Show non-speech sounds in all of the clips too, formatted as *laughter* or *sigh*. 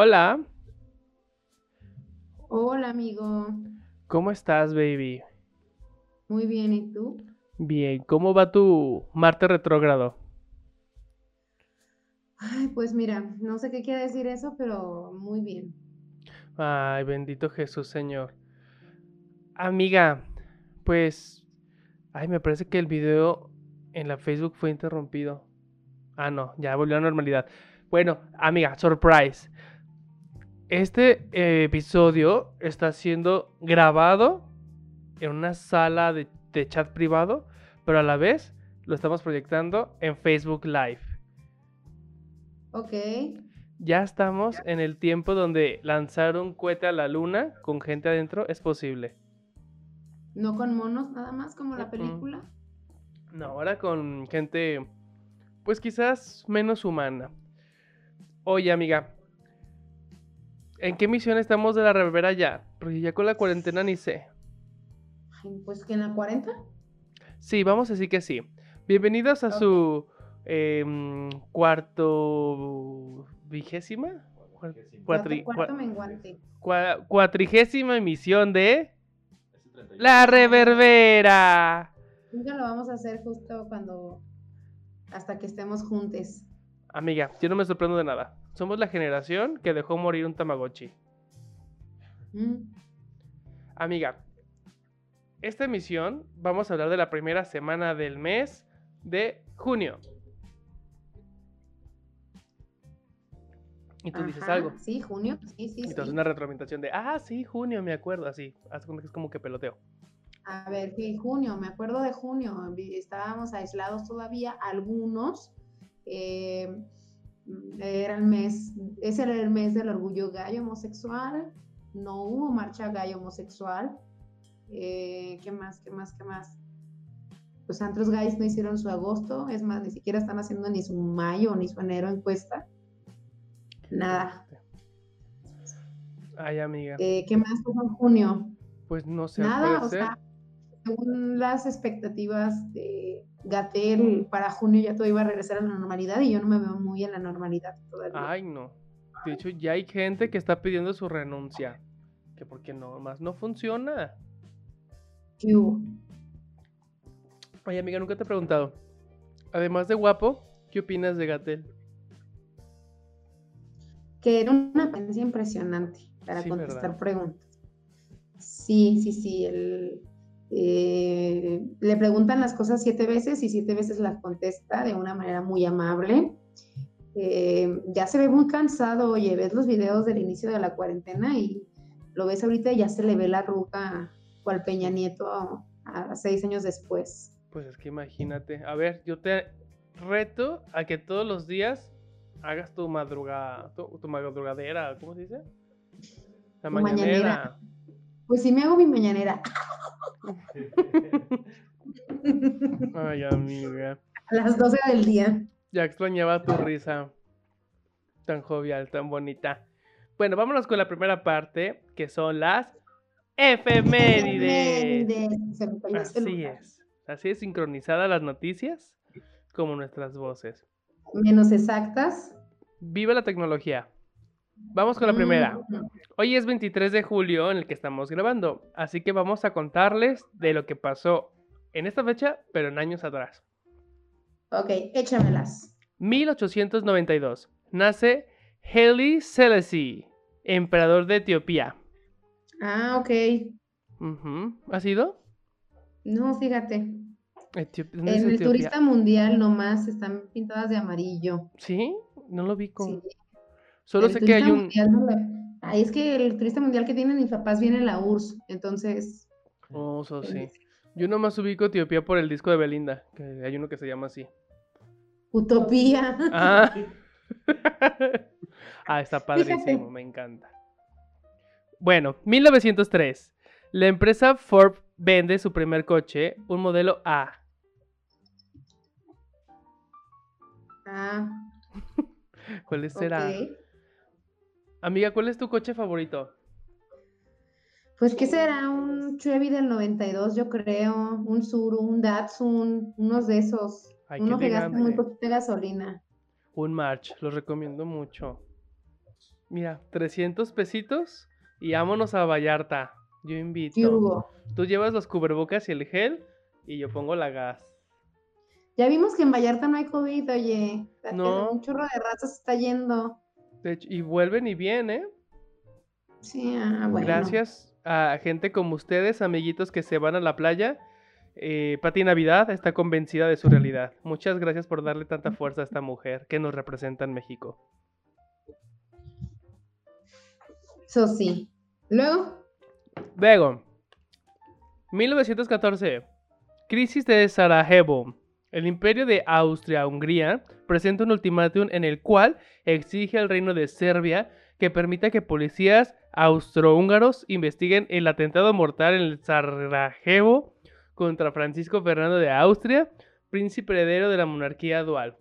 Hola, Hola, amigo. ¿cómo estás, baby? Muy bien, ¿y tú? Bien, ¿cómo va tu Marte retrógrado? Ay, pues mira, no sé qué quiere decir eso, pero muy bien. Ay, bendito Jesús, Señor. Amiga, pues, ay, me parece que el video en la Facebook fue interrumpido. Ah, no, ya volvió a la normalidad. Bueno, amiga, surprise. Este eh, episodio está siendo grabado en una sala de, de chat privado, pero a la vez lo estamos proyectando en Facebook Live. Ok. Ya estamos en el tiempo donde lanzar un cohete a la luna con gente adentro es posible. No con monos nada más, como la película. No, ahora con gente, pues quizás menos humana. Oye, amiga, ¿en qué misión estamos de la reverbera ya? Porque ya con la cuarentena ni sé. Ay, pues que en la 40. Sí, vamos a decir que sí. Bienvenidos a su em, cuarto vigésima cuatri- cuarto cua- menguante. cua- cuatrigésima emisión de La Reverbera. Nunca lo vamos a hacer justo cuando. hasta que estemos juntos. Amiga, yo no me sorprendo de nada. Somos la generación que dejó morir un Tamagotchi. Mm, Amiga, esta emisión vamos a hablar de la primera semana del mes de junio. Y tú dices algo. Sí, junio. Sí, sí, Entonces sí. una retroalimentación de, ah, sí, junio, me acuerdo, así. Que es como que peloteo. A ver, sí, junio, me acuerdo de junio, estábamos aislados todavía, algunos, eh, era el mes, ese era el mes del orgullo gay homosexual, no hubo marcha gay homosexual, eh, ¿qué más, qué más, qué más? Los antros gays no hicieron su agosto, es más, ni siquiera están haciendo ni su mayo ni su enero encuesta, nada. Ay, amiga. Eh, ¿Qué más pasó en junio? Pues no sé, Nada, o parecer- sea, según las expectativas de Gatel, para junio ya todo iba a regresar a la normalidad y yo no me veo muy en la normalidad todavía. Ay, no. De hecho, ya hay gente que está pidiendo su renuncia. Que porque no, más no funciona. ¿Qué hubo? Oye, amiga, nunca te he preguntado. Además de guapo, ¿qué opinas de Gatel? Que era una paciencia impresionante para Sí, contestar ¿verdad? preguntas. Sí, sí, sí. el- eh, le preguntan las cosas siete veces y siete veces las contesta de una manera muy amable. Eh, ya se ve muy cansado, oye, ves los videos del inicio de la cuarentena y lo ves ahorita y ya se le ve la arruga cual Peña Nieto a, a seis años después. Pues es que imagínate. A ver, yo te reto a que todos los días hagas tu madrugada, tu, tu madrugadera, ¿cómo se dice? La mañanera. Pues sí me hago mi mañanera Ay, amiga. a las 12 del día. Ya extrañaba tu risa tan jovial, tan bonita. Bueno, vámonos con la primera parte, que son las efemérides. Efemérides. Así es. Así es sincronizadas las noticias como nuestras voces. Menos exactas. Viva la tecnología. Vamos con la primera. Mm, Hoy es 23 de julio en el que estamos grabando, así que vamos a contarles de lo que pasó en esta fecha, pero en años atrás. Ok, échamelas. 1892. Nace Haile Selassie, emperador de Etiopía. Ah, ok. Ujú. ¿Ha sido? No, fíjate. Etiop- ¿dónde es En el Etiopía? turista mundial nomás están pintadas de amarillo. ¿Sí? No lo vi con... Sí. Solo El sé que hay un... es que el turista mundial que tienen mis papás viene en la URSS, entonces. Oh, eso sí. Yo nomás ubico Etiopía por el disco de Belinda, que hay uno que se llama así. Utopía. Ah, *laughs* ah está padrísimo, Fíjate. me encanta. Bueno, 1903. La empresa Ford vende su primer coche, un modelo A. Ah, *laughs* ¿Cuál será? ok. Amiga, ¿cuál es tu coche favorito? Pues, ¿qué será? Un Chevy del 92, yo creo. Un Suru, un Datsun, unos de esos. Ay, Uno que gasta muy poquita gasolina. Un March, los recomiendo mucho. Mira, 300 pesitos y vámonos a Vallarta. Yo invito. Tú llevas los cubrebocas y el gel y yo pongo la gas. Ya vimos que en Vallarta no hay COVID, oye. No. Un chorro de razas se está yendo. De hecho, y vuelven y vienen, ¿eh? Sí, ah, bueno. Gracias a gente como ustedes, amiguitos que se van a la playa. Eh, Pati Navidad está convencida de su realidad. Muchas gracias por darle tanta fuerza a esta mujer que nos representa en México. Eso sí. Luego, Luego, 1914. Crisis de Sarajevo. El imperio de Austria-Hungría presenta un ultimátum en el cual exige al reino de Serbia que permita que policías austrohúngaros investiguen el atentado mortal en el Sarajevo contra Francisco Fernando de Austria, príncipe heredero de la monarquía dual.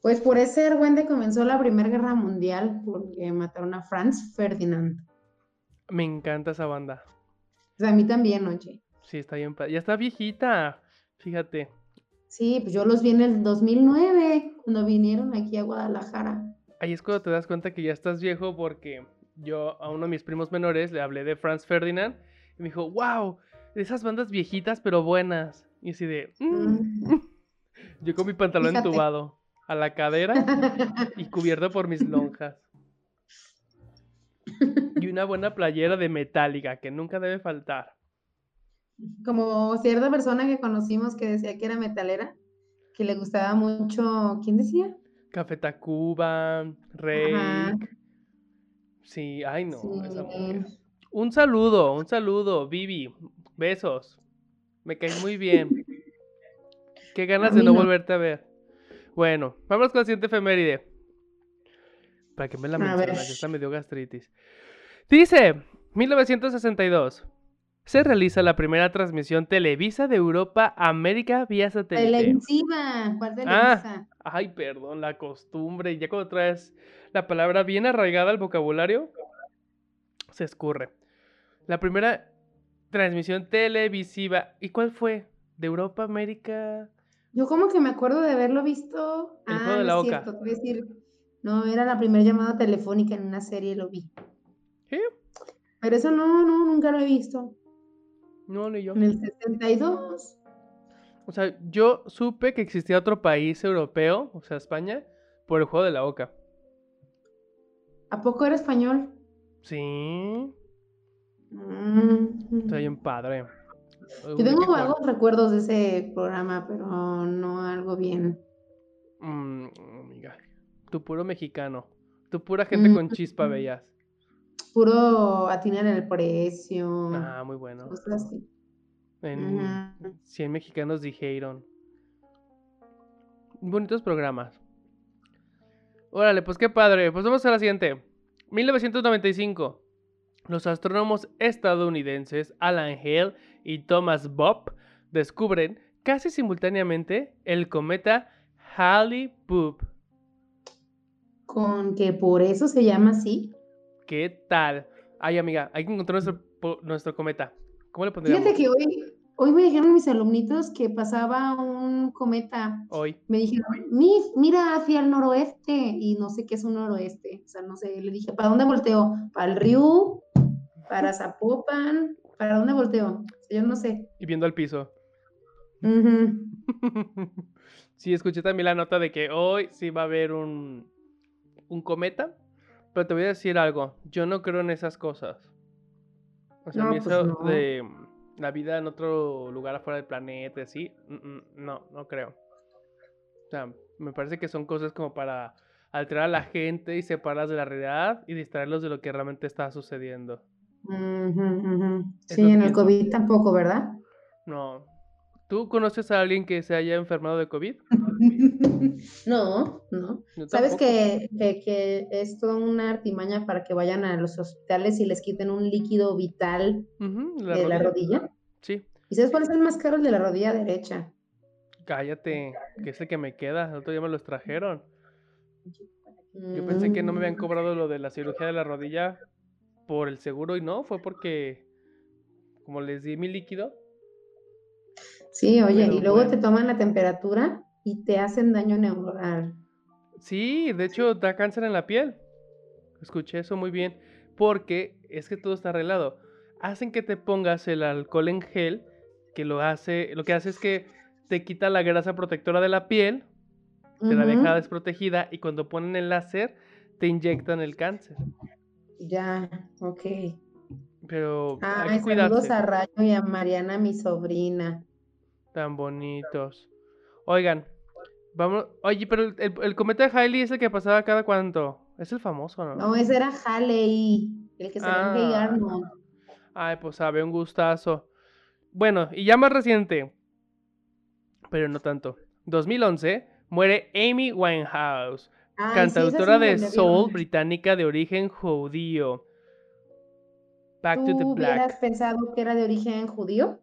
pues por ese argüende comenzó la Primera Guerra Mundial porque mataron a Franz Ferdinand. Me encanta esa banda. O sea, a mí también, oye. Sí, está bien. Ya está viejita. Fíjate. Sí, pues yo los vi en el 2009, cuando vinieron aquí a Guadalajara. Ahí es cuando te das cuenta que ya estás viejo porque yo a uno de mis primos menores le hablé de Franz Ferdinand y me dijo, wow, esas bandas viejitas pero buenas. Y así de, "Mm". *laughs* *laughs* yo con mi pantalón Fíjate. entubado a la cadera *laughs* y cubierto por mis lonjas. Y una buena playera de metálica que nunca debe faltar. Como cierta persona que conocimos que decía que era metalera, que le gustaba mucho, ¿quién decía? Café Tacuba, Rey. Sí, ay no, Sí. Un saludo, un saludo, Vivi. Besos. Me caes muy bien. *laughs* Qué ganas de no no. volverte a ver. Bueno, vamos con la siguiente efeméride. Para que me la mencionas, esta me dio gastritis. Dice, 1962. Se realiza la primera transmisión Televisa de Europa a América vía satélite. Televisiva, ¿cuál Televisa? Ay, perdón, la costumbre. Ya cuando traes la palabra bien arraigada al vocabulario, se escurre. La primera transmisión televisiva. ¿Y cuál fue? ¿De Europa, América? Yo como que me acuerdo de haberlo visto. El ah, juego de no la es oca. cierto, decir, no, era la primera llamada telefónica en una serie, lo vi. ¿Sí? Pero eso no, no, nunca lo he visto. No, ni yo. En el 62. O sea, yo supe que existía otro país europeo, o sea, España, por el juego de la oca. ¿A poco era español? Sí, Mm. está bien padre. Yo tengo vagos recuerdos de ese programa, pero no algo bien. Mm, amiga, tu puro mexicano. Tu pura gente con chispa Mm. veías. Puro atinar el precio. Ah, muy bueno. Cosas así. En Ujú. 100 mexicanos dijeron. Bonitos programas. Órale, pues qué padre. Pues vamos a la siguiente. 1995. Los astrónomos estadounidenses Alan Hale y Thomas Bob descubren casi simultáneamente el cometa Halley-Boop. Con que por eso se llama así. ¿Qué tal? Ay, amiga, hay que encontrar nuestro, nuestro cometa. ¿Cómo le pondríamos Fíjate que hoy, hoy me dijeron mis alumnitos que pasaba un cometa. hoy? Me dijeron, "Miss, mira hacia el noroeste. Y no sé qué es un noroeste. O sea, no sé. Le dije, ¿para dónde volteo? ¿Para el río? ¿Para Zapopan? ¿Para dónde volteo? O sea, yo no sé. Y viendo al piso. *laughs* Sí, escuché también la nota de que hoy sí va a haber un, un cometa. Pero te voy a decir algo. Yo no creo en esas cosas. O sea, a No, mí pues eso no. de la vida en otro lugar afuera del planeta, así, mm, mm, no, no creo. O sea, me parece que son cosas como para alterar a la gente y separarlas de la realidad y distraerlos de lo que realmente está sucediendo. Ujú. Es Sí, en el. COVID tampoco, ¿verdad? No. ¿Tú conoces a alguien que se haya enfermado de COVID? *laughs* No, no. ¿Sabes que, que, que es toda una artimaña para que vayan a los hospitales y les quiten un líquido vital de la rodilla? Sí. ¿Y sabes cuál es el más caro? El de la rodilla derecha. Cállate, que es el que me queda. El otro día me los trajeron. Yo pensé que no me habían Mm, cobrado lo de la cirugía de la rodilla por el seguro y no, fue porque como les di mi líquido. Sí, oye, pero y luego bueno. te toman la temperatura y te hacen daño neuronal. Sí, de hecho da cáncer en la piel. escuché eso muy bien, porque es que todo está arreglado. Hacen que te pongas el alcohol en gel, que lo hace, lo que hace es que te quita la grasa protectora de la piel, te la deja desprotegida y cuando ponen el láser te inyectan el cáncer. Ya, ok. Pero ah, hay que saludos a Rayo y a Mariana, mi sobrina. Tan bonitos. Oigan, vamos. Oye, pero el, el, cometa de Halley es el que pasaba cada cuánto. Es el famoso, ¿no? No, ese era Halley, el que se ah. Arnold. Ay, pues sabe, un gustazo. Bueno, y ya más reciente, pero no tanto. 2011, muere Amy Winehouse, cantautora de soul británica de origen judío. Back to the Black. hubieras pensado que era de origen judío?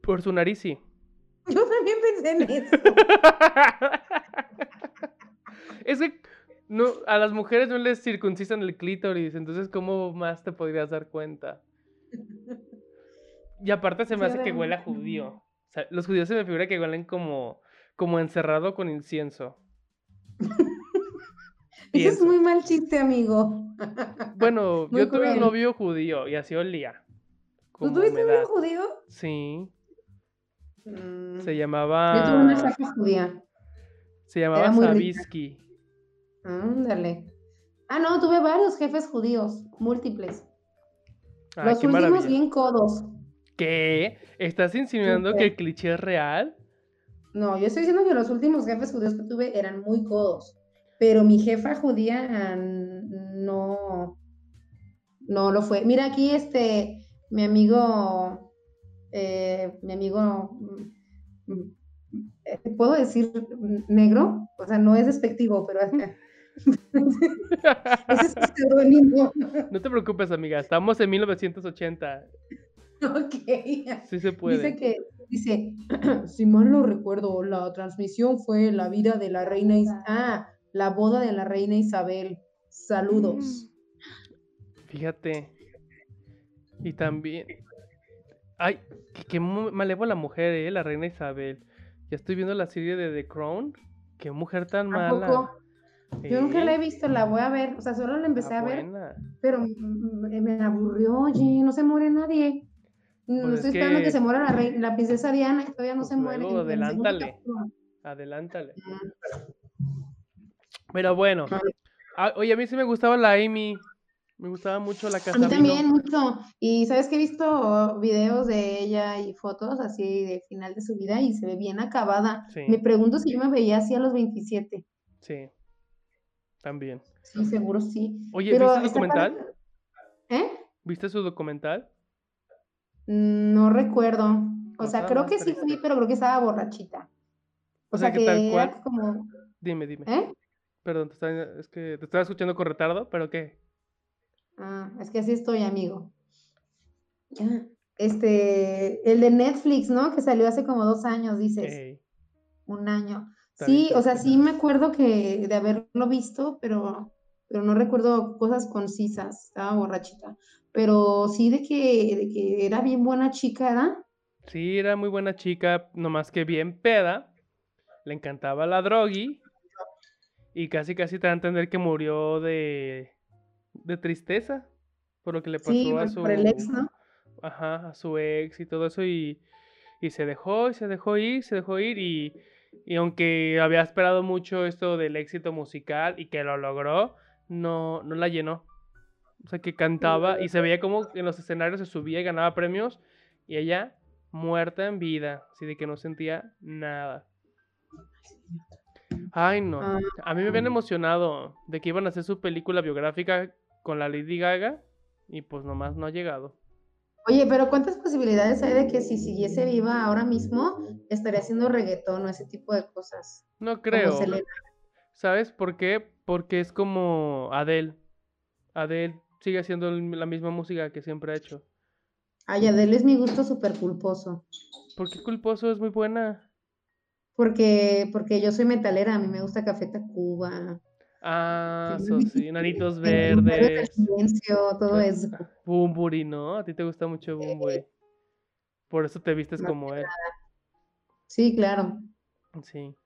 Por su nariz, sí. Yo también pensé en eso. *laughs* es que no, a las mujeres no les circuncisan el clítoris, entonces ¿cómo más te podrías dar cuenta? Y aparte se me hace que huele a judío. O sea, los judíos se me figura que huelen como, como encerrado con incienso. *laughs* Eso es muy mal chiste, amigo. Bueno, *laughs* yo tuve un novio judío y así olía. ¿Tú tuviste un novio judío? Sí. Mm. Se llamaba. Yo tuve una jefa judía. Se llamaba Sabisky. Ándale. Ah, no, tuve varios jefes judíos, múltiples. Los últimos bien codos. ¿Qué? ¿Estás insinuando que el cliché es real? No, yo estoy diciendo que los últimos jefes judíos que tuve eran muy codos. Pero mi jefa judía no, no lo fue. Mira aquí este, mi amigo, eh, mi amigo, mm, eh, ¿puedo decir negro? O sea, no es despectivo, pero ese *laughs* es pseudónimo. No te preocupes, amiga, estamos en 1980. Ok. Sí se puede. Dice que, dice, si mal no recuerdo, la transmisión fue la vida de la reina. Ah, la boda de la reina Isabel. Saludos. Fíjate. Y también. Ay, qué, malévola mujer, ¿eh? La reina Isabel. Ya estoy viendo la serie de The Crown. Qué mujer tan mala. Yo nunca la he visto, la voy a ver. O sea, solo la empecé a ver. Pero me aburrió, oye, no se muere nadie. No pues estoy esperando que... se muera la, reina, la princesa Diana y todavía no pues se muere. adelántale. Adelántale. Pero bueno. Ah, oye, a mí sí me gustaba la Amy. Me gustaba mucho la casa. A mí también, mucho. Y sabes que he visto videos de ella y fotos así de final de su vida y se ve bien acabada. Me pregunto si yo me veía así a los 27. Sí, también. Sí, seguro sí. Oye, ¿viste su documental? ¿Eh? ¿Viste su documental? No recuerdo. O sea, creo que sí fui, pero creo que estaba borrachita. O, sea, que, tal cual. como. Dime, dime. ¿Eh? Perdón, es que te estaba escuchando con retardo, pero ¿qué? Ah, es que así estoy, amigo. Este, el de Netflix, ¿no? Que salió hace como dos años, dices. Un año. sí, o sea, sí me acuerdo que de haberlo visto, pero, pero no recuerdo cosas concisas. Estaba borrachita. Pero sí de que, de que era bien buena chica, ¿verdad? Sí, era muy buena chica, nomás que bien peda. Le encantaba la drogi y casi casi te da a entender que murió de, de tristeza por lo que le pasó a su ex, ¿no? Ajá, a su ex y todo eso y, y se dejó y se dejó ir, se dejó ir y, y aunque había esperado mucho esto del éxito musical y que lo logró, no, no la llenó. O sea, que cantaba y se veía como en los escenarios se subía y ganaba premios y ella muerta en vida, así de que no sentía nada. Ay, no. Ah, a mí me habían emocionado de que iban a hacer su película biográfica con la Lady Gaga y pues nomás no ha llegado. Oye, pero ¿cuántas posibilidades hay de que si siguiese viva ahora mismo estaría haciendo reggaetón o ese tipo de cosas? No creo. ¿Sabes por qué? Porque es como Adele. Adele sigue haciendo la misma música que siempre ha hecho. Ay, Adele es mi gusto súper culposo. ¿Por qué culposo? Es muy buena. Porque, porque yo soy metalera, a mí me gusta Café Tacuba. Ah, eso sí, nanitos *laughs* verdes. silencio, todo eso. Bumburi, ¿no? A ti te gusta mucho Bumburi. Por eso te vistes como él. Sí, claro. Sí.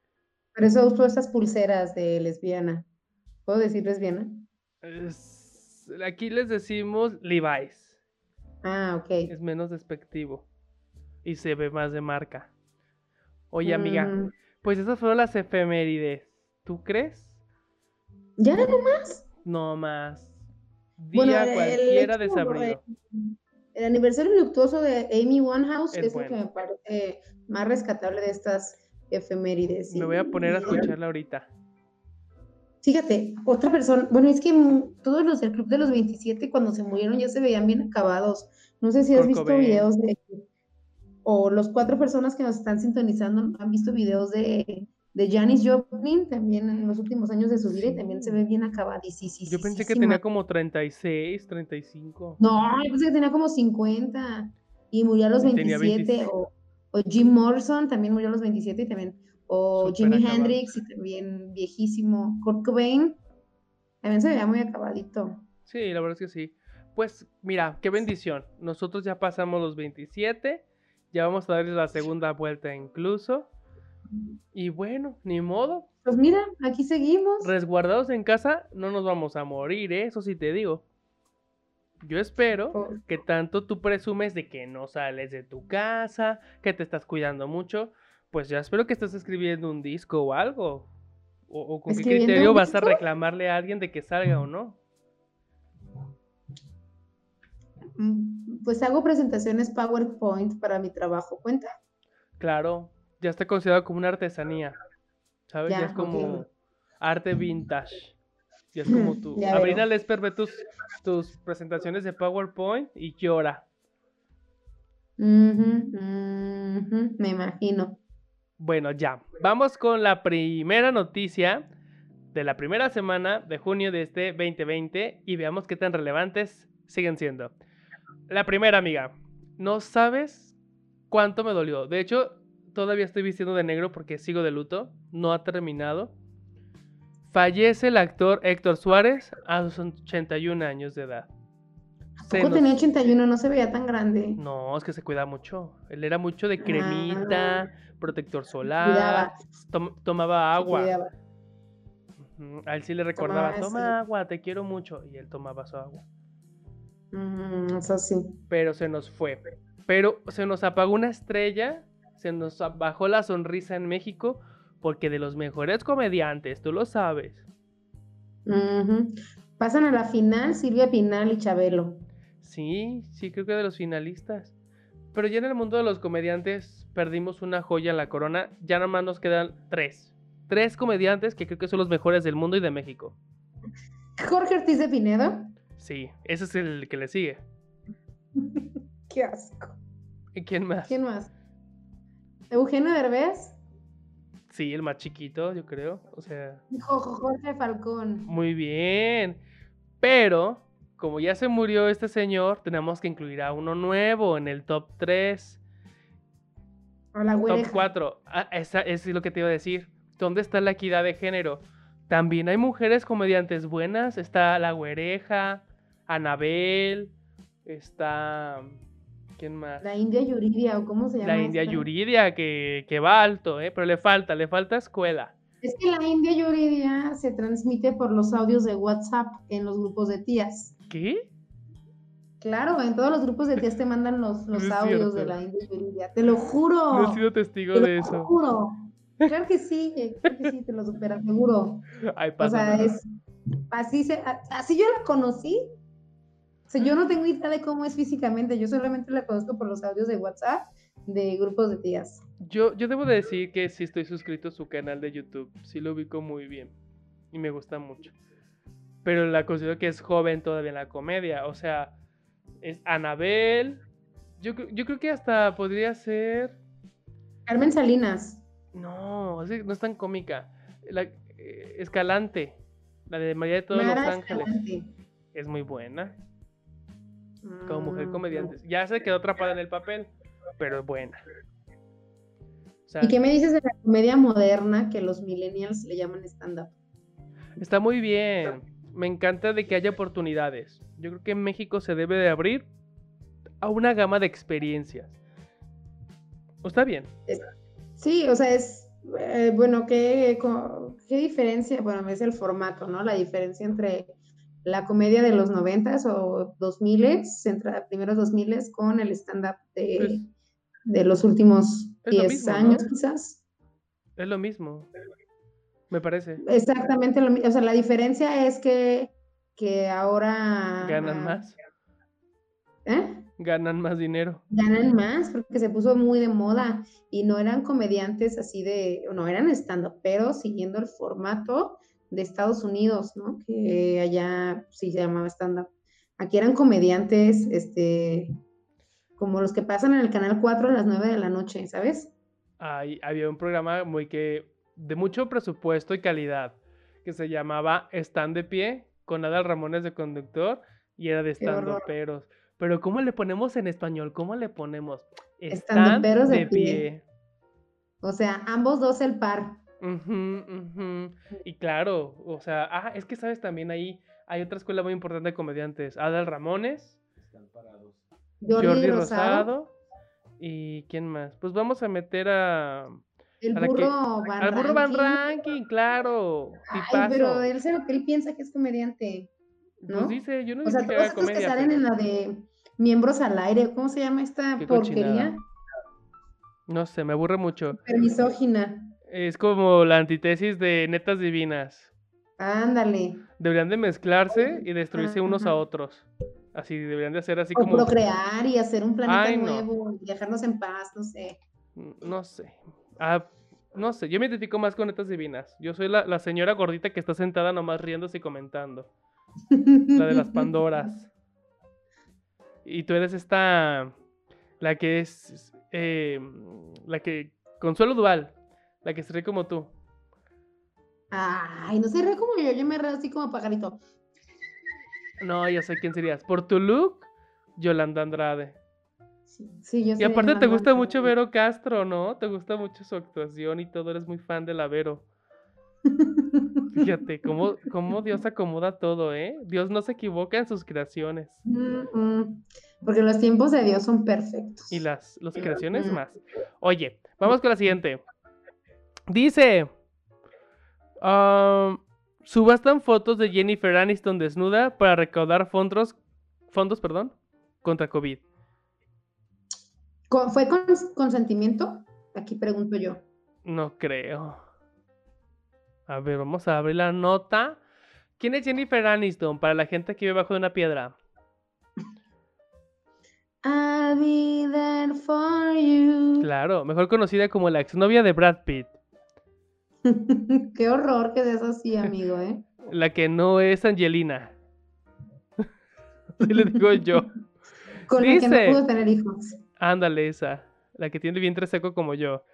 Por eso uso esas pulseras de lesbiana. ¿Puedo decir lesbiana? Aquí les decimos Levi's. Ah, ok. Es menos despectivo. Y se ve más de marca. Oye, amiga, Mm, pues esas fueron las efemérides. ¿Tú crees? ¿Ya no más? No más. Día Bueno, el- el cualquiera hecho, desabrido. El aniversario luctuoso de Amy Winehouse Es es, lo que bueno. me parece más rescatable de estas efemérides. Me voy a poner a escucharla ahorita. Fíjate, otra persona, bueno, es que todos los del Club de los 27 cuando se murieron ya se veían bien acabados. No sé si has visto Cobain. videos de, o los cuatro personas que nos están sintonizando han visto videos de, de Janis Joplin también en los últimos años de su vida y también se ve bien acabadísima. Yo pensé que tenía como 36, 35. No, yo pensé que tenía como 50 y murió a los Y tenía 27. 26. O, o Jim Morrison también murió a los 27 y también. O Súper Jimi acabado. Hendrix y también viejísimo. Kurt Cobain también se veía muy acabadito. Sí, la verdad es que sí. Pues mira, qué bendición. Nosotros ya pasamos los 27. Ya vamos a darles la segunda vuelta incluso. Y bueno, ni modo. Pues mira, aquí seguimos. Resguardados en casa, no nos vamos a morir, ¿eh? eso sí te digo. Yo espero Oh, que tanto tú presumes de que no sales de tu casa, que te estás cuidando mucho, pues ya espero que estés escribiendo un disco o algo. O, o con qué ¿Escribiendo criterio vas a reclamarle a alguien de que salga o no. mm, Pues hago presentaciones PowerPoint para mi trabajo. ¿Cuenta? Claro, ya está considerado como una artesanía. ¿Sabes? Ya, Ya, es como arte vintage. Ya es como tú. Ya Abrina. Lesper ve tus, tus presentaciones de PowerPoint y llora. Me imagino. Bueno, ya. Vamos con la primera noticia de la primera semana de junio de este 2020 y veamos qué tan relevantes siguen siendo. La primera, amiga. No sabes cuánto me dolió. De hecho, todavía estoy vistiendo de negro porque sigo de luto. No ha terminado. Fallece el actor Héctor Suárez a sus 81 años de edad. Se Poco nos- tenía 81, no se veía tan grande. No, es que se cuida mucho. Él era mucho de cremita, protector solar, Cuidaba. tom- tomaba agua. Cuidaba. A él sí le recordaba, Tomaba, toma sí. agua, te quiero mucho. Y él tomaba su agua. Mm, eso sí. Pero se nos fue. Pero se nos apagó una estrella, se nos bajó la sonrisa en México, porque de los mejores comediantes, tú lo sabes. Pasan a la final Silvia Pinal y Chabelo. Sí, sí, creo que de los finalistas. Pero ya en el mundo de los comediantes perdimos una joya en la corona. Ya nada más nos quedan tres. Tres comediantes que creo que son los mejores del mundo y de México. Jorge Ortiz de Pinedo. Sí, ese es el que le sigue. *laughs* Qué asco. ¿Y quién más? ¿Quién más? Eugenio Derbez. Sí, el más chiquito, yo creo. O sea, Jo- Jo- Jorge Falcón. muy bien. Pero, como ya se murió este señor, tenemos que incluir a uno nuevo en el top 3. O la Top güereja. 4. Ah, esa, es lo que te iba a decir. ¿Dónde está la equidad de género? También hay mujeres comediantes buenas. Está La Güereja, Anabel, está... ¿Quién más? La India Yuridia, o cómo se llama. La India esta? Yuridia, que, que va alto, ¿eh? pero le falta, le falta escuela. Es que la India Yuridia se transmite por los audios de WhatsApp en los grupos de tías. ¿Qué? Claro, en todos los grupos de tías te mandan los, *laughs* los No audios cierto. de la India Yuridia. Te lo juro. No he sido testigo te lo de eso. juro. *laughs* Claro que sí, eh, claro que sí, te lo super aseguro. Ay, O sea, es así, se, así yo la conocí. Yo no tengo idea de cómo es físicamente, yo solamente la conozco por los audios de WhatsApp de grupos de tías. Yo, yo debo de decir que sí estoy suscrito a su canal de YouTube. Sí lo ubico muy bien. Y me gusta mucho. Pero la considero que es joven todavía en la comedia. O sea, es Anabel. Yo, yo creo que hasta podría ser. Carmen Salinas. No, no es tan cómica. La, eh, Escalante. La de María de todos Mara los Ángeles. Escalante. Es muy buena. Como mujer Mm, comediante. Ya se quedó atrapada en el papel. Pero es buena. O sea, ¿Y qué me dices de la comedia moderna que los millennials le llaman stand-up? Está muy bien. Me encanta de que haya oportunidades. Yo creo que en México se debe de abrir a una gama de experiencias. Está bien. Sí, o sea, es, eh, bueno, ¿qué, ¿qué diferencia? Bueno, es el formato, ¿no? La diferencia entre la comedia de los noventas o dos miles, entre primeros dos miles, con el stand-up de, Pues, de los últimos es lo 10 mismo, ¿no? años, quizás. Es lo mismo. Me parece. Exactamente lo mismo. O sea, la diferencia es que, que ahora... Ganan más. ¿Eh? Ganan más dinero. Ganan más porque se puso muy de moda y no eran comediantes así de, no eran stand pero siguiendo el formato de Estados Unidos, ¿no? Que allá sí se llamaba stand-up. Aquí eran comediantes, este, como los que pasan en el Canal 4 a las 9 de la noche, ¿sabes? Ahí había un programa muy que de mucho presupuesto y calidad que se llamaba Stand de pie con Adal Ramones de conductor y era de Qué horror. stand peros. Pero ¿cómo le ponemos en español? ¿Cómo le ponemos? Stand Estandoperos de de pie. pie. O sea, ambos dos el par. Ujú, ujú. Y claro, o sea, ah, es que sabes también ahí hay otra escuela muy importante de comediantes, Adal Ramones, Jordi, Jordi Rosado, Rosado y quién más. Pues vamos a meter a el la que- burro Van al burro Van Ranking. Claro, Ay, tipazo. pero él, que él piensa que es comediante. Pues ¿no? dice, yo no O sea, dije que todos estos que comedia, salen pero en la de miembros al aire, ¿cómo se llama esta Qué porquería? cochinada. no sé, me aburre mucho. Super misógina. Es como la antítesis de Netas Divinas. Ándale. Deberían de mezclarse y destruirse unos a otros. Así, deberían de hacer así O como... procrear y hacer un planeta Ay, no. nuevo, y dejarnos en paz, no sé. No sé. Ah, no sé, yo me identifico más con Netas Divinas. Yo soy la, la señora gordita que está sentada nomás riéndose y comentando. La de las *laughs* Pandoras. Y tú eres esta... La que es... eh, la que... Consuelo Dual. La que se ríe como tú. Ay, no se ríe como yo, yo me río así como pajarito. No, ya sé quién serías. Por tu look, Yolanda Andrade. Sí, sí, yo Y aparte te gusta Andrade. mucho Vero Castro, ¿no? Te gusta mucho su actuación y todo, eres muy fan de la Vero. *laughs* Fíjate, cómo, cómo Dios acomoda todo, ¿eh? Dios no se equivoca en sus creaciones. Mm, mm, Porque los tiempos de Dios son perfectos. Y las, las creaciones Mm. más. Oye, vamos con la siguiente. Dice... ah, subastan fotos de Jennifer Aniston desnuda para recaudar fondos, fondos perdón, contra COVID. ¿Con- ¿Fue con consentimiento? Aquí pregunto yo. No creo. A ver, vamos a abrir la nota. ¿Quién es Jennifer Aniston para la gente que vive bajo de una piedra? I'll be there for you. Claro, mejor conocida como la exnovia de Brad Pitt. *laughs* Qué horror que seas así, amigo, ¿eh? *laughs* La que no es Angelina. *laughs* Así le digo yo. Con la que no Dice. pudo tener hijos. Ándale, esa. La que tiene el vientre seco como yo.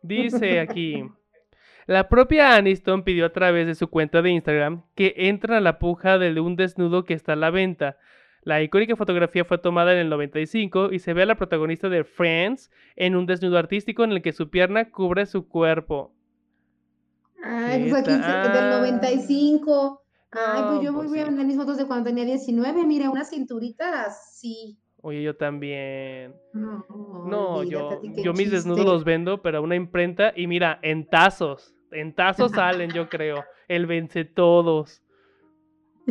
Dice aquí. La propia Aniston pidió a través de su cuenta de Instagram que entren a la puja de un desnudo que está a la venta. La icónica fotografía fue tomada en el 95 y se ve a la protagonista de Friends en un desnudo artístico en el que su pierna cubre su cuerpo. Ay, ¿Qué pues aquí del 95. Ay, No, pues yo pues voy a vender mis fotos de cuando tenía 19. Mira, una cinturita así. Oye, yo también. No, yo, yo mis desnudos los vendo, pero a una imprenta y mira, en tazos. En tazos *laughs* salen, yo creo. El vence todos.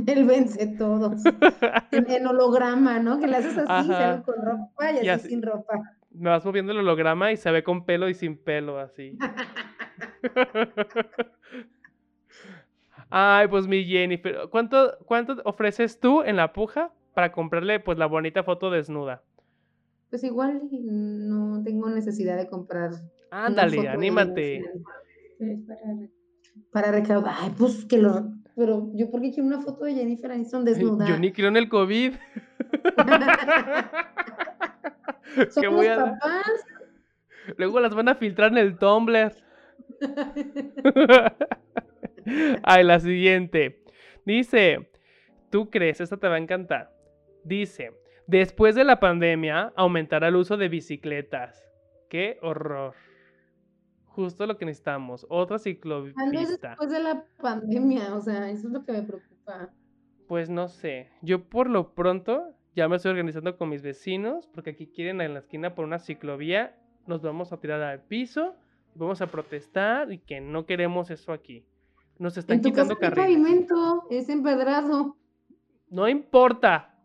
Él vence todos. *laughs* *laughs* En, en holograma, ¿no? Que le haces así, sale con ropa y así, Y así- sin ropa. Me vas moviendo el holograma y se ve con pelo y sin pelo, así. Ay, pues mi Jennifer, ¿cuánto, ¿cuánto ofreces tú en la puja para comprarle pues la bonita foto desnuda? Pues igual no tengo necesidad de comprar. Ándale, anímate. Para recaudar. Ay, pues que lo. Pero yo, ¿por qué quiero una foto de Jennifer Aniston *laughs* desnuda? Yo ni creo en el COVID. *laughs* *laughs* ¿Qué Somos voy a- papás. Luego las van a filtrar en el Tumblr. *laughs* Ay, la siguiente. Dice, ¿tú crees? Esta te va a encantar. Dice, después de la pandemia aumentará el uso de bicicletas. ¡Qué horror! Justo lo que necesitamos. Otra Tal vez ciclovista. después de la pandemia, o sea, eso es lo que me preocupa. Pues no sé. Yo por lo pronto ya me estoy organizando con mis vecinos porque aquí quieren en la esquina por una ciclovía. Nos vamos a tirar al piso, vamos a protestar y que no queremos eso aquí. Nos están En tu quitando casa carriles. pavimento, es empedrado. No importa.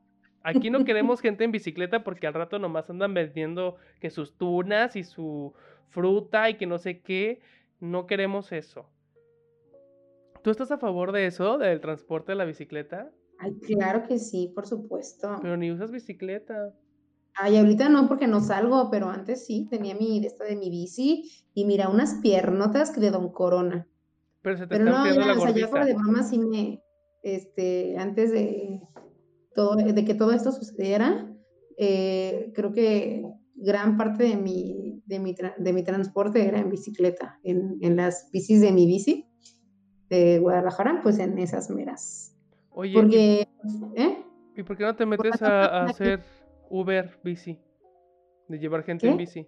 Aquí no *laughs* queremos gente en bicicleta porque al rato nomás andan vendiendo que sus tunas y su fruta y que no sé qué. No queremos eso. ¿Tú estás a favor de eso, del transporte de la bicicleta? Ay, claro que sí, por supuesto. Pero ni usas bicicleta. Ay, ahorita no porque no salgo, pero antes sí, tenía mi, esta de mi bici y mira, unas piernotas de Don Corona. Pero se te Pero está no, ya, la o sea, ya fuera de broma sí me, este, antes de todo, de que todo esto sucediera, eh, creo que gran parte de mi, de mi, de mi transporte era en bicicleta, en, en las bicis de mi bici de Guadalajara, pues en esas meras. Oye, ¿y- Porque, ¿eh? ¿y, por qué no te metes a, hacer Uber bici? De llevar gente en bici.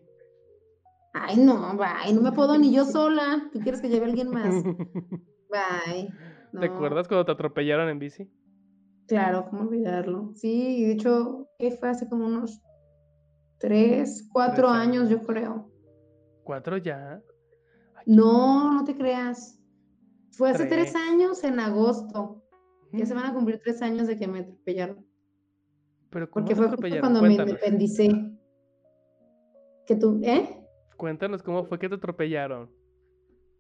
Ay, no, bye, no me puedo ni yo *laughs* sola. ¿Tú quieres que lleve a alguien más? *laughs* Bye. ¿Te No, acuerdas cuando te atropellaron en bici? claro, ¿cómo olvidarlo? Sí, y de hecho, ¿qué fue hace como unos tres, cuatro Tres años, años. yo creo. ¿Cuatro ya? Ay, No, no te creas. Fue hace tres Tres. años en agosto. Ya se van a cumplir tres años de que me atropellaron. Pero ¿cómo Porque fue justo cuando me Cuéntanos. independicé. Que tú, ¿eh? Cuéntanos cómo fue que te atropellaron.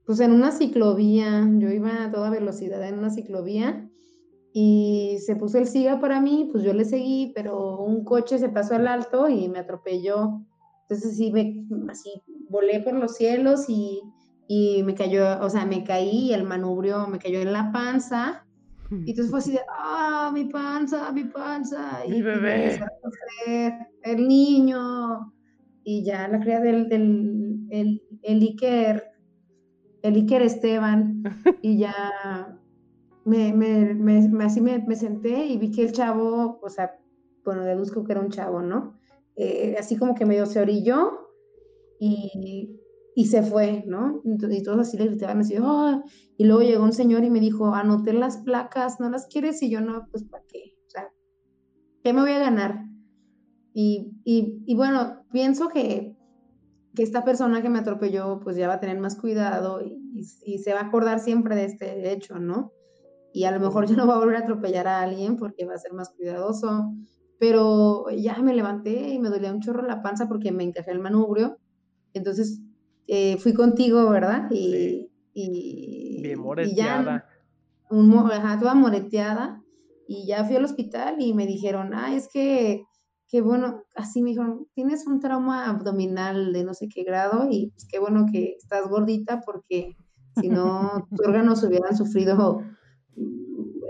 Pues en una ciclovía, yo iba a toda velocidad en una ciclovía y se puso el siga para mí, pues yo le seguí, pero un coche se pasó al alto y me atropelló. Entonces sí, me, así volé por los cielos y, y me cayó, o sea, me caí el manubrio me cayó en la panza. Y entonces fue así de, ah, mi panza, mi panza. Mi y, bebé. coser, el niño. Y ya la cría del, del el, el Iker, el Iker Esteban. *laughs* Y ya me, me, me- me- así me, me senté y vi que el chavo, o sea, bueno, deduzco que era un chavo, ¿no? Eh, así como que medio se orilló y, y se fue, ¿no? Entonces, y todos así le gritaban así, "Ah", y luego llegó un señor y me dijo, anoté las placas, ¿no las quieres? Y yo, no, pues, ¿para qué? O sea, ¿qué me voy a ganar? Y, y, y bueno, pienso que, que esta persona que me atropelló, pues ya va a tener más cuidado y- y se va a acordar siempre de este hecho, ¿no? Y a lo mejor ya no va a volver a atropellar a alguien porque va a ser más cuidadoso. Pero ya me levanté y me dolía un chorro la panza porque me encajé el manubrio. Entonces eh, fui contigo, ¿verdad? Y, y, Bien y ya moreteada. un, ajá, toda moreteada. Y ya fui al hospital y me dijeron, ah, es que, que bueno, así me dijeron, tienes un trauma abdominal de no sé qué grado y pues qué bueno que estás gordita porque si no, *laughs* tus órganos hubieran sufrido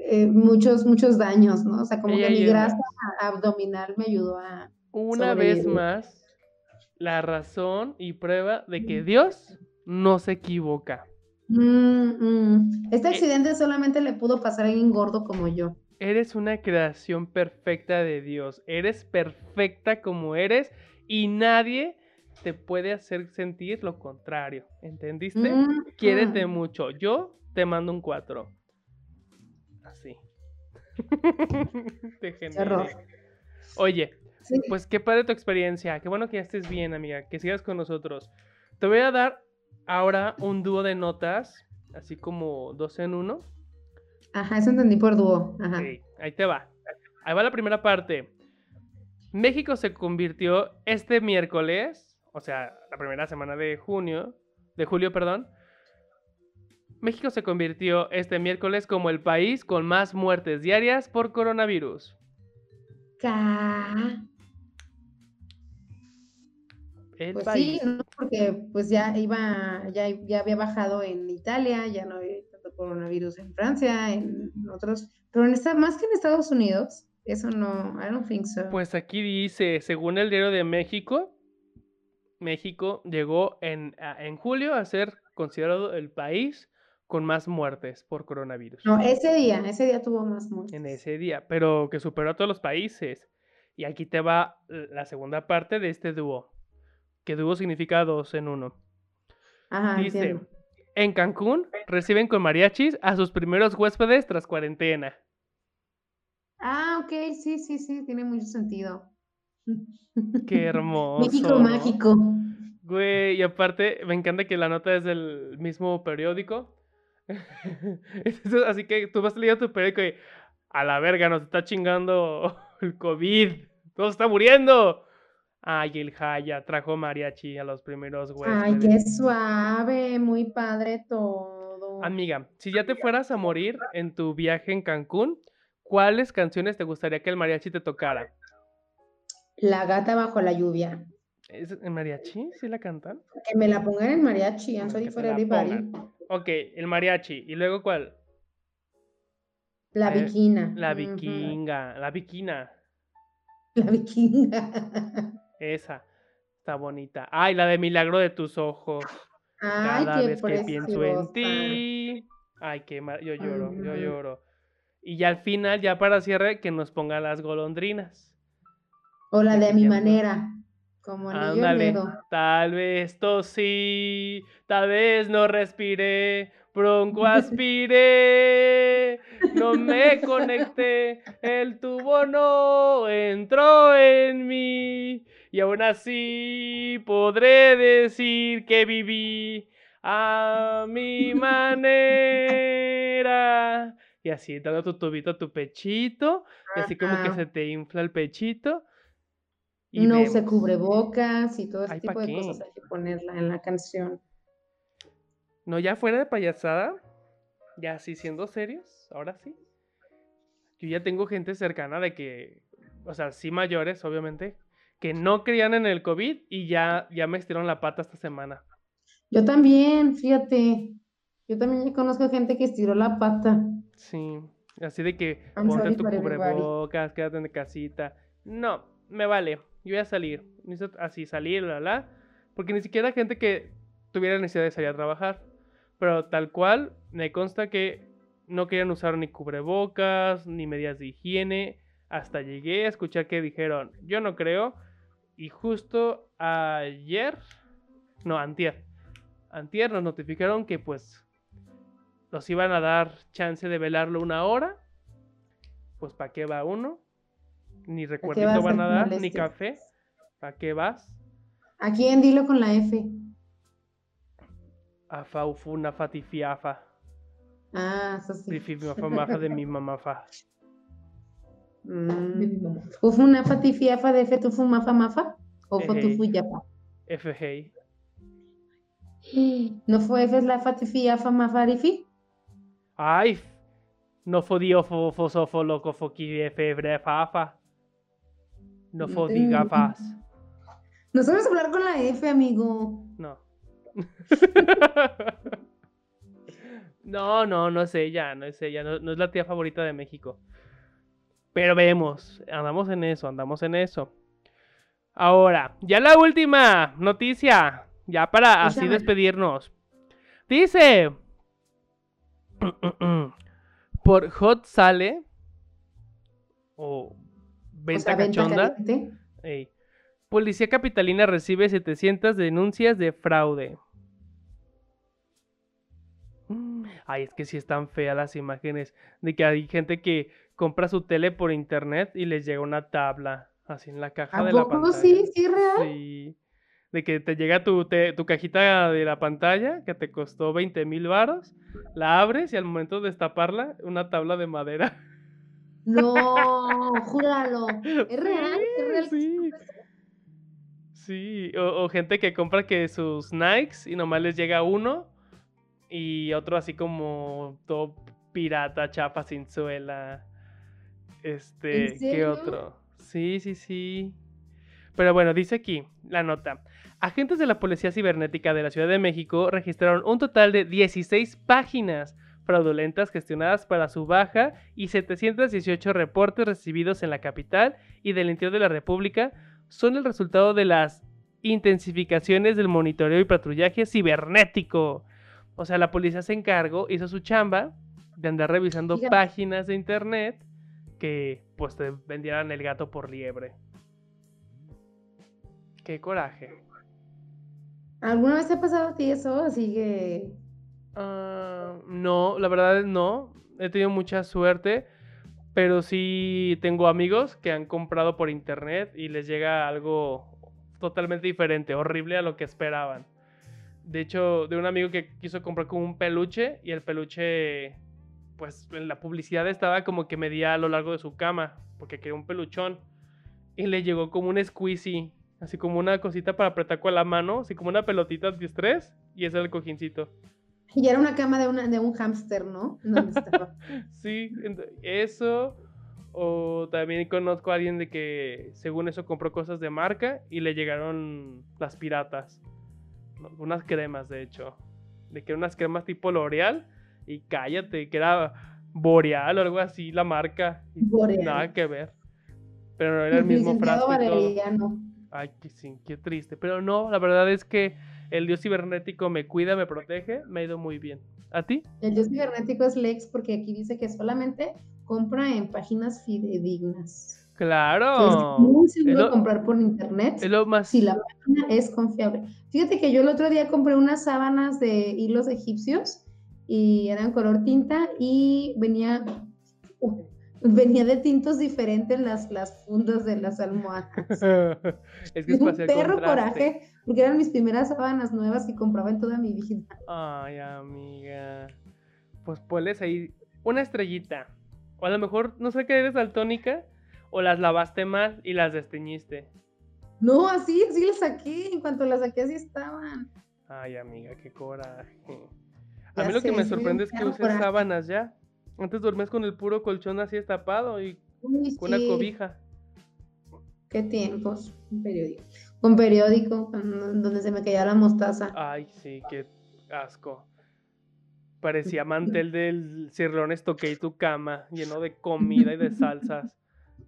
eh, muchos, muchos daños, ¿no? O sea, como Ella que mi grasa abdominal me ayudó a... Una vez más, la razón y prueba de que Dios no se equivoca. Mm, mm. Este Eh. accidente solamente le pudo pasar a alguien gordo como yo. Eres una creación perfecta de Dios. Eres perfecta como eres y nadie te puede hacer sentir lo contrario. ¿Entendiste? Mm, Quiérete mm. mucho. Yo te mando un 4. Así. *laughs* te. Oye, Sí. pues qué padre tu experiencia. Qué bueno que ya estés bien, amiga. Que sigas con nosotros. Te voy a dar ahora un dúo de notas, así como dos en uno. Ajá, eso entendí por dúo. Ajá. Sí, ahí te va. Ahí va la primera parte. México se convirtió este miércoles, o sea, la primera semana de junio, de julio, perdón. México se convirtió este miércoles como el país con más muertes diarias por coronavirus. Ca- El Pues país. sí, ¿no? porque pues ya iba, ya, ya había bajado en Italia, ya no había tanto coronavirus en Francia, en otros, pero en esta, más que en Estados Unidos, eso no, I don't think so. Pues aquí dice, según el diario de México, México llegó en, en julio a ser considerado el país con más muertes por coronavirus. No, ese día, ese día tuvo más muertes. en ese día, pero que superó a todos los países. Y aquí te va la segunda parte de este dúo, que dúo significa dos en uno. Ajá, Dice, entiendo. en Cancún reciben con mariachis a sus primeros huéspedes tras cuarentena. Ah, ok, sí, sí, sí, tiene mucho sentido. *laughs* Qué hermoso. México mágico. Güey, y aparte me encanta que la nota es del mismo periódico. *laughs* Entonces, así que tú vas leyendo tu periódico y a la verga, nos está chingando el COVID, todo está muriendo. Ay, el Jaya trajo mariachi a los primeros huéspedes. Ay, qué suave, muy padre todo. Amiga, si ya te fueras a morir en tu viaje en Cancún, ¿cuáles canciones te gustaría que el mariachi te tocara? La gata bajo la lluvia. ¿Es el mariachi? ¿Sí la cantan? Que me la pongan en mariachi, I'm sorry Que for everybody. Ok, el mariachi. ¿Y luego cuál? La Eh, viquina. La vikinga, la viquina. La vikinga. *laughs* Esa. Está bonita. Ay, la de milagro de tus ojos. Ay, Cada vez que pienso en ti. Ay, qué mar... Yo lloro, yo lloro. Y ya al final, ya para cierre, que nos pongan las golondrinas. O la de mi manera. Como Ándale. Tal vez tosí, tal vez no respiré, bronco *laughs* aspiré, no me conecté, el tubo no entró en mí y aún así podré decir que viví a mi manera. Y así, dando tu tubito a tu pechito, y así como que se te infla el pechito. Y No use vemos. cubrebocas y todo ese Ay, ¿pa' tipo de qué? cosas hay que ponerla en la canción. No, ya fuera de payasada, ya así siendo serios, ahora sí. Yo ya tengo gente cercana de que, o sea, sí mayores, obviamente, que no creían en el COVID y ya, ya me estiraron la pata esta semana. Yo también, fíjate. Yo también conozco gente que estiró la pata. Sí, así de que I'm ponte tu everybody. cubrebocas, quédate en casita. No, me vale, yo voy a salir. Así salir, la, la. Porque ni siquiera gente que tuviera necesidad de salir a trabajar. Pero tal cual, me consta que no querían usar ni cubrebocas, ni medidas de higiene. Hasta llegué a escuchar que dijeron, yo no creo. Y justo ayer, no, antier. Antier nos notificaron que pues nos iban a dar chance de velarlo una hora. Pues ¿para qué va uno? Ni recuerdito van a a dar, ni café. ¿Para qué vas? ¿A quién? Dilo con la F. Afa ufuna fatifiafa. Ah, eso sí. Prifimafamafa de mi mamafa. Mm. ¿Ufuna fatifiafa de fetufumafa mafa? ¿O Ejey. fotufuyafa? FG. ¿No fue F es la fatifiafa mafarifi? Ay. No fodio fo fosofo loco foqui febre fafa. No Mm. fodi gafas. No sabes hablar con la F, amigo. No. *laughs* no, no, no es ella, no es ella, no, no es la tía favorita de México. Pero vemos, andamos en eso, andamos en eso. Ahora, ya la última noticia, ya para así despedirnos. Dice, *clears throat* por Hot Sale, O Venta Cachonda. Ey. Policía Capitalina recibe 700 denuncias de fraude. Mm, Ay, es que sí están feas las imágenes de que hay gente que compra su tele por internet y les llega una tabla así en la caja ¿A de la poco pantalla. sí? ¿Sí real? Sí. De que te llega tu, te- tu cajita de la pantalla que te costó 20 mil varos, la abres y al momento de destaparla, una tabla de madera. No, júralo. ¿Es real? ¿Es real? Sí. sí o, o gente que compra que sus Nikes y nomás les llega uno y otro así como todo pirata, chapa, sin suela. Este, ¿qué otro? Sí, sí, sí. Pero bueno, dice aquí la nota. Agentes de la Policía Cibernética de la Ciudad de México registraron un total de 16 páginas fraudulentas gestionadas para su baja y 718 reportes recibidos en la capital y del interior de la República son el resultado de las intensificaciones del monitoreo y patrullaje cibernético. O sea, la policía se encargó, hizo su chamba de andar revisando Fíjate. páginas de internet que pues te vendieran el gato por liebre. Qué coraje. ¿Alguna vez te ha pasado a ti eso? Así que. Ah, no, la verdad es no. He tenido mucha suerte, pero sí tengo amigos que han comprado por internet y les llega algo totalmente diferente, horrible a lo que esperaban. De hecho, de un amigo que quiso comprar como un peluche y el peluche pues en la publicidad estaba como que medía a lo largo de su cama, porque quería un peluchón. Y le llegó como un squeezy, así como una cosita para apretar con la mano, así como una pelotita de estrés, y ese era el cojincito. Y era una cama de, una, de un hámster, ¿no? *laughs* sí, eso. O también conozco a alguien de que según eso compró cosas de marca y le llegaron las piratas. Unas cremas, de hecho. De que eran unas cremas tipo L'Oreal. Y cállate, que era Boreal o algo así la marca. Nada que ver. Pero no era el mismo frasco. Ay, qué, sí, qué triste. Pero no, la verdad es que el dios cibernético me cuida, me protege, me ha ido muy bien. ¿A ti? El dios cibernético es Lex porque aquí dice que solamente compra en páginas fidedignas. Claro. Es muy seguro comprar por internet. Es lo más... Si la página es confiable. Fíjate que yo el otro día compré unas sábanas de hilos egipcios y eran color tinta y venía venía de tintos diferentes las, las fundas de las almohadas. *laughs* es que es un perro coraje, porque eran mis primeras sábanas nuevas que compraba en toda mi vida. Ay, amiga. Pues ponles ahí una estrellita. O a lo mejor, no sé qué eres daltónica, o las lavaste mal y las desteñiste. No, así, así las saqué. En cuanto las saqué, así estaban. Ay, amiga, qué coraje. a mí lo que me sorprende es que uses sábanas ya. Antes dormías con el puro colchón así destapado y con una cobija. Qué tiempos. Un periódico. Un periódico donde se me caía la mostaza. Ay, sí, qué asco. Parecía mantel del Cirlón Estoqué y tu cama, lleno de comida y de salsas.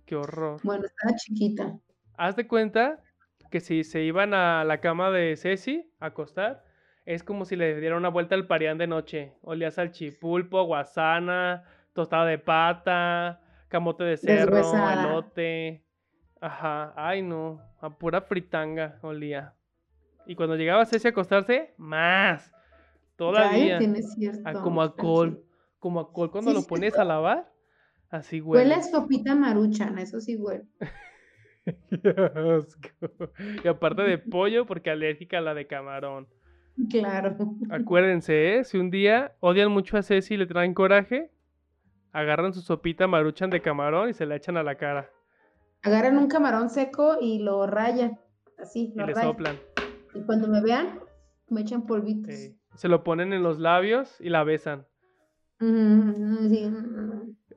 Qué horror. Bueno, estaba chiquita. Haz de cuenta que si se iban a la cama de Ceci a acostar, es como si le diera una vuelta al parián de noche. Olía salchipulpo, guasana, tostada de pata, camote de cerro, elote. Ajá, ay no, a pura fritanga olía. Y cuando llegaba Ceci a acostarse, más. Todavía. Ah, como alcohol. Como alcohol cuando lo pones a lavar. Así huele. Huele a sopita maruchana, eso sí huele. *laughs* y aparte de pollo, porque alérgica a la de camarón. Claro. *laughs* Acuérdense, ¿eh? si un día odian mucho a Ceci y le traen coraje, agarran su sopita maruchan de camarón y se la echan a la cara. Agarran un camarón seco y lo rayan, así, lo y le soplan. Y cuando me vean, me echan polvitos. Se lo ponen en los labios y la besan.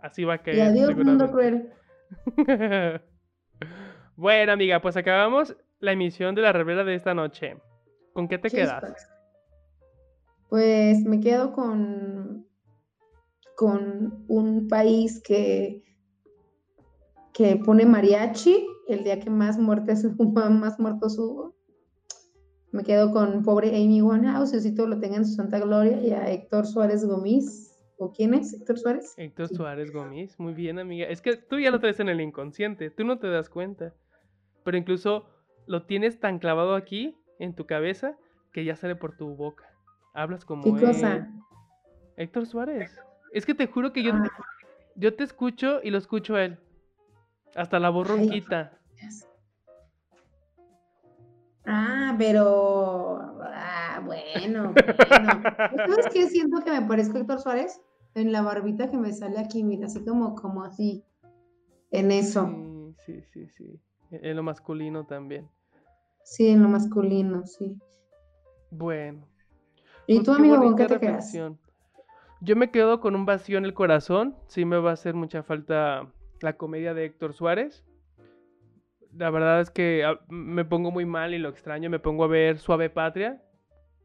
Así va a caer. Y adiós, mundo cruel. *laughs* bueno, amiga, pues acabamos la emisión de la revela de esta noche. ¿Con qué te quedas? Pues me quedo con, con un país que, que pone mariachi el día que más muertes *laughs* más muertos hubo. Me quedo con pobre Amy Winehouse, todo lo tenga en su santa gloria, y a Héctor Suárez Gómez. ¿O quién es Héctor Suárez? Héctor Suárez Gómez, muy bien, amiga. Es que tú ya lo traes en el inconsciente, tú no te das cuenta. Pero incluso lo tienes tan clavado aquí en tu cabeza que ya sale por tu boca. Hablas como. ¿Qué cosa? Héctor Suárez. Es que te juro que yo, ah. yo te escucho y lo escucho a él. Hasta la borronquita. Ah, pero. Ah, bueno, *laughs* bueno. ¿Sabes qué siento que me parezco a Héctor Suárez? En la barbita que me sale aquí, mira, así como, como así. En eso. Sí, sí, sí, sí. En lo masculino también. Sí, en lo masculino, sí. Bueno. ¿Y pues tú, amigo, con qué te quedas? Yo me quedo con un vacío en el corazón. Sí me va a hacer mucha falta la comedia de Héctor Suárez. La verdad es que ah, me pongo muy mal y lo extraño. Me pongo a ver Suave Patria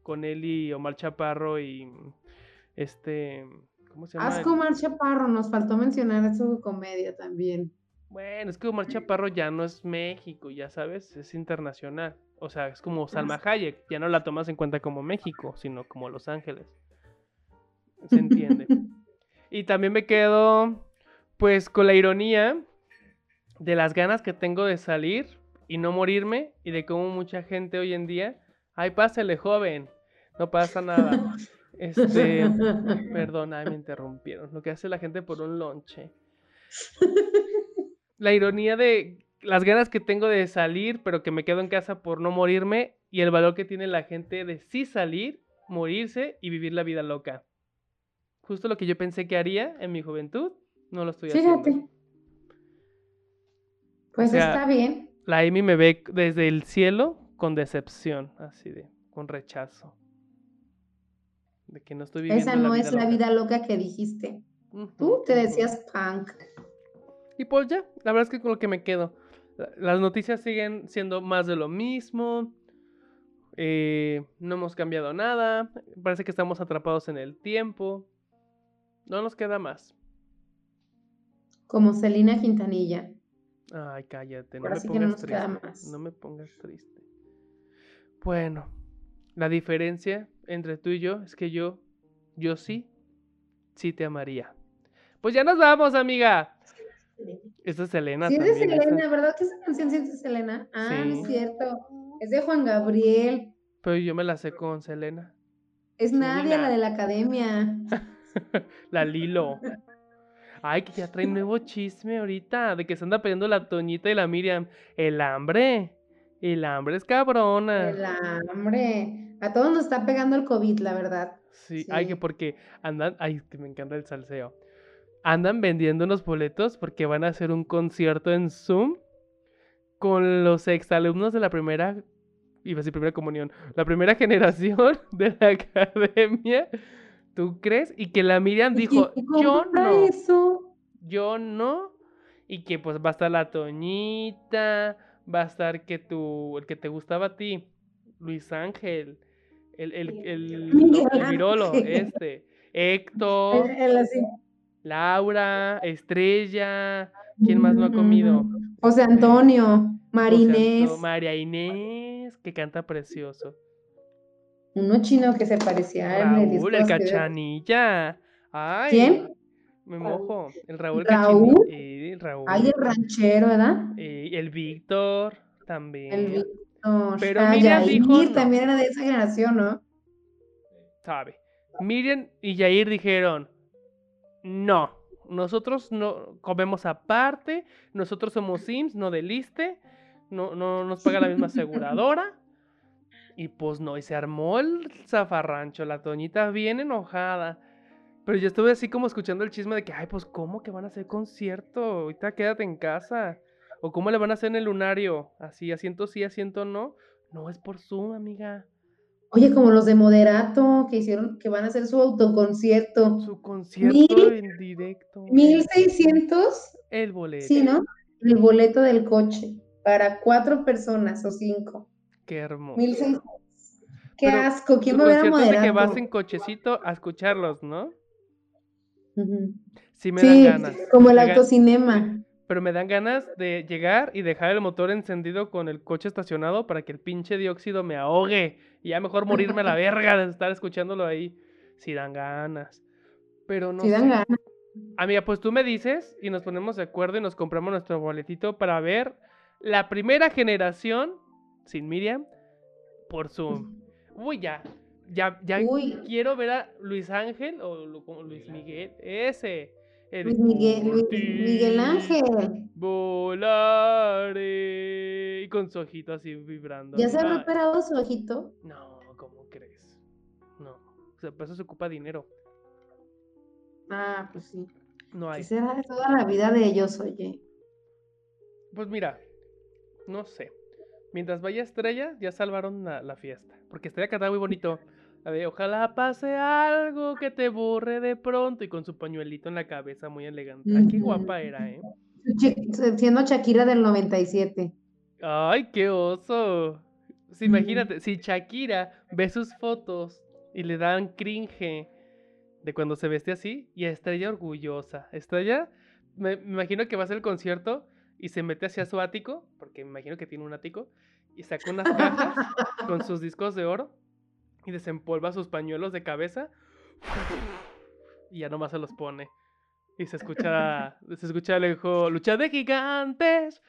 con él y Omar Chaparro y este... ¿Cómo se llama? Asco Omar Chaparro, nos faltó mencionar su comedia también. Bueno, es que Omar Chaparro ya no es México, ya sabes, es internacional. O sea, es como Salma Hayek, ya no la tomas en cuenta como México, sino como Los Ángeles. Se entiende. *laughs* y también me quedo, pues, con la ironía de las ganas que tengo de salir y no morirme y de cómo mucha gente hoy en día, ay, pásale, joven, no pasa nada. *laughs* Este, *laughs* perdón, me interrumpieron. Lo que hace la gente por un lonche. La ironía de las ganas que tengo de salir, pero que me quedo en casa por no morirme, y el valor que tiene la gente de sí salir, morirse y vivir la vida loca. Justo lo que yo pensé que haría en mi juventud, no lo estoy Fíjate. haciendo. Pues sea, está bien. La Amy me ve desde el cielo con decepción, así de, con rechazo. De que no estoy viviendo Esa la no vida es la loca. vida loca que dijiste. Tú te decías punk. Y pues ya, la verdad es que con lo que me quedo. La- Las noticias siguen siendo más de lo mismo. eh, no hemos cambiado nada. Parece que estamos atrapados en el tiempo. No nos queda más. Como Celina Quintanilla. Ay, cállate, no Ahora me sí que no pongas nos queda triste. más. No me pongas triste. Bueno, la diferencia entre tú y yo es que yo, yo sí, sí te amaría. Pues ya nos vamos, amiga. Esta es Selena Sí, es de también. esa. Selena, ¿verdad que esa canción sí es de Selena? Ah, no Sí. es cierto. Es de Juan Gabriel. Pero yo me la sé con Selena. Es Nadia, la de la academia. *laughs* La Lilo. Ay, que ya trae nuevo chisme ahorita. De que se anda peleando la Toñita y la Miriam. El hambre. El hambre es cabrona. El hambre. A todos nos está pegando el COVID, la verdad. Sí, ay, que Sí. porque andan. Ay, que me encanta el salseo. Andan vendiendo unos boletos porque van a hacer un concierto en Zoom con los exalumnos de la primera. Iba a decir primera comunión. La primera *laughs* generación de la academia. ¿Tú crees? Y que la Miriam ¿Y dijo: Yo no. eso? yo no. Y que pues va a estar la Toñita, va a estar que tú, el que te gustaba a ti, Luis Ángel, el, el, el, Miguel el virolo, Ángel. este, Héctor, El- el así. Laura, Estrella, ¿quién más no ha comido? Ujú. José Antonio, José Anto- Marinés, María Inés, que canta precioso. uno chino que se parecía a él. el cachanilla. Ay, ¿Quién? Me mojo. El Raúl ¿Raúl? Eh, Raúl. Ay, el ranchero, ¿verdad? Eh, el Víctor también. El Víctor. Pero Ah, Miriam Yair dijo no. también era de esa generación, ¿no? sabe. Miriam y Jair dijeron, no, nosotros no comemos aparte, nosotros somos Sims, no del Iste, no, no nos paga la misma *laughs* aseguradora. Y pues no, y se armó el zafarrancho, la Toñita bien enojada. Pero yo estuve así como escuchando el chisme de que, ay, pues, ¿cómo que van a hacer concierto? Ahorita quédate en casa. O ¿cómo le van a hacer en el lunario? Así, asiento sí, asiento no. No, es por Zoom, amiga. Oye, como los de Moderato, que hicieron, que van a hacer su autoconcierto. Su concierto Mil- en directo. 1600, El boleto. sí, ¿no? El boleto del coche para cuatro personas o cinco. Qué hermoso. 1600. Qué Pero asco, ¿quién va a ver a de que Moderato? vas en cochecito a escucharlos, ¿no? Sí me Sí, dan ganas. como el autocinema. Pero me dan ganas de llegar y dejar el motor encendido con el coche estacionado para que el pinche dióxido me ahogue. Y ya mejor morirme a la *laughs* verga de estar escuchándolo ahí. Si dan ganas. Pero no Si dan ganas. Amiga, pues tú me dices y nos ponemos de acuerdo y nos compramos nuestro boletito para ver la primera generación, sin Miriam, por Zoom. *laughs* Uy, ya. Ya, ya Uy. quiero ver a Luis Ángel o Luis Miguel. Ese. Luis Miguel, Luis- por ti Miguel Ángel. Volaré. Y con su ojito así vibrando. ¿Ya se habrá Ay, operado su ojito? No, ¿cómo crees? No. O sea, para eso se ocupa dinero. Ah, pues sí. No hay. ¿Qué será de toda la vida de ellos, oye? Pues mira, no sé. Mientras vaya Estrella, ya salvaron la, la fiesta. Porque Estrella cantaba muy bonito. La de ojalá pase algo que te borre de pronto. Y con su pañuelito en la cabeza, muy elegante. Ay, qué Ujú. guapa era, ¿eh? Siendo Shakira del 97. Ay, qué oso. Sí, imagínate, si Shakira ve sus fotos y le dan cringe de cuando se veste así, y a Estrella orgullosa. Estrella, me, me imagino que va a hacer el concierto y se mete hacia su ático, porque me imagino que tiene un ático, y saca unas cajas con *laughs* sus discos de oro y desempolva sus pañuelos de cabeza y ya nomás se los pone. Y se escucha, *laughs* se escucha lejos, lucha de gigantes,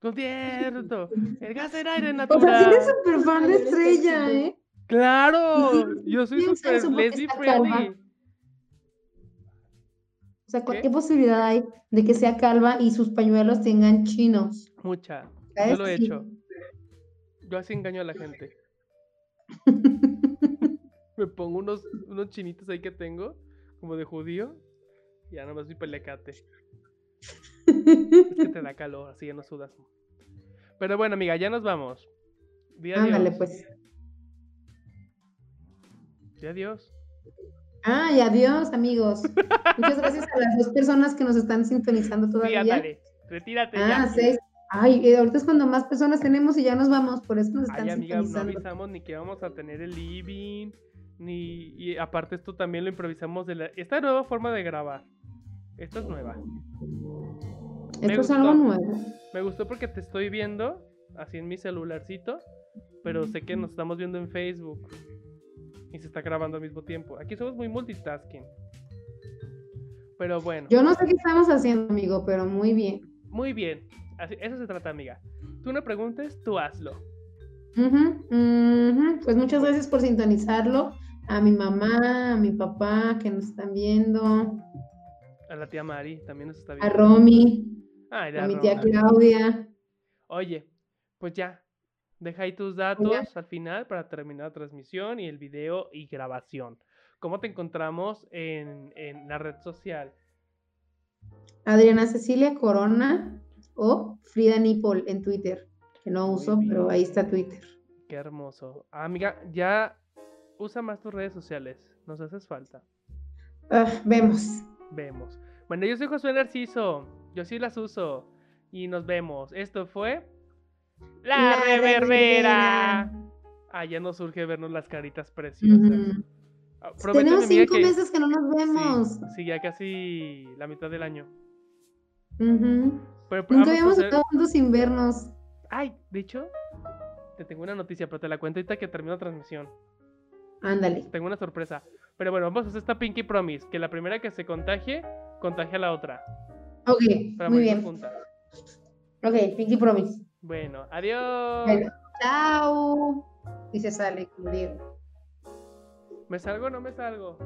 concierto, el gas del aire O sea, natural. sí eres súper fan de Estrella, ¿eh? Claro, sí, yo soy súper calva. friendly. O sea, ¿cu- ¿Qué? ¿qué posibilidad hay de que sea calva y sus pañuelos tengan chinos? Mucha. Yo lo he Sí. hecho. Yo así engaño a la gente. *laughs* Me pongo unos, unos chinitos ahí que tengo como de judío. Ya nomás mi pelecate. Es que te da calor, así ya no sudas. Pero bueno, amiga, ya nos vamos. Di Ándale, adiós. pues. Di adiós. Ah, y adiós, amigos. Muchas gracias a las dos personas que nos están sintonizando Sí, todavía. ándale. Retírate ah, ya. seis. Ay, eh, ahorita es cuando más personas tenemos y ya nos vamos, por eso nos están Ay, amiga, no avisamos ni que vamos a tener el living, ni... Y aparte esto también lo improvisamos de la... Esta nueva forma de grabar. Esta es nueva. me Esto es gustó. algo nuevo. Me gustó porque te estoy viendo, así en mi celularcito, pero sé que nos estamos viendo en Facebook. Y se está grabando al mismo tiempo. Aquí somos muy multitasking. Pero bueno, Yo no sé qué estamos haciendo, amigo, pero muy bien. muy bien. Así- eso se trata, amiga. Tú no preguntes, tú hazlo. Pues muchas gracias por sintonizarlo. A mi mamá, a mi papá que nos están viendo, A la tía Mari también nos está a viendo. Romy, Ay, a mi tía. Claudia. Oye, pues ya. Deja ahí tus datos al final para terminar la transmisión y el video y grabación. ¿Cómo te encontramos en, en la red social? Adriana Cecilia Corona o Frida Nipol en Twitter, que no Muy uso, pero ahí está Twitter. Qué hermoso. Ah, amiga, ya usa más tus redes sociales. Nos haces falta. Ah, vemos. Vemos. Bueno, yo soy Josué Narciso. Yo sí las uso. Y nos vemos. Esto fue. La, La reverbera. Reverbera. Ah, ya nos surge vernos las caritas preciosas. Ah, prométeme, Tenemos cinco que- meses que no nos vemos. Sí, sí, ya casi la mitad del año. Pero Nunca habíamos hacer- estado juntos sin vernos. Ay, de hecho, te tengo una noticia, pero te la cuento ahorita que termino la transmisión. Ándale. Tengo una sorpresa. Pero bueno, vamos a hacer esta Pinky Promise, que la primera que se contagie, contagia a la otra. Ok, Para muy bien. juntas. Ok, Pinky Promise. Bueno, adiós. Bueno, chao. Y se sale, digo. ¿Me salgo o no me salgo?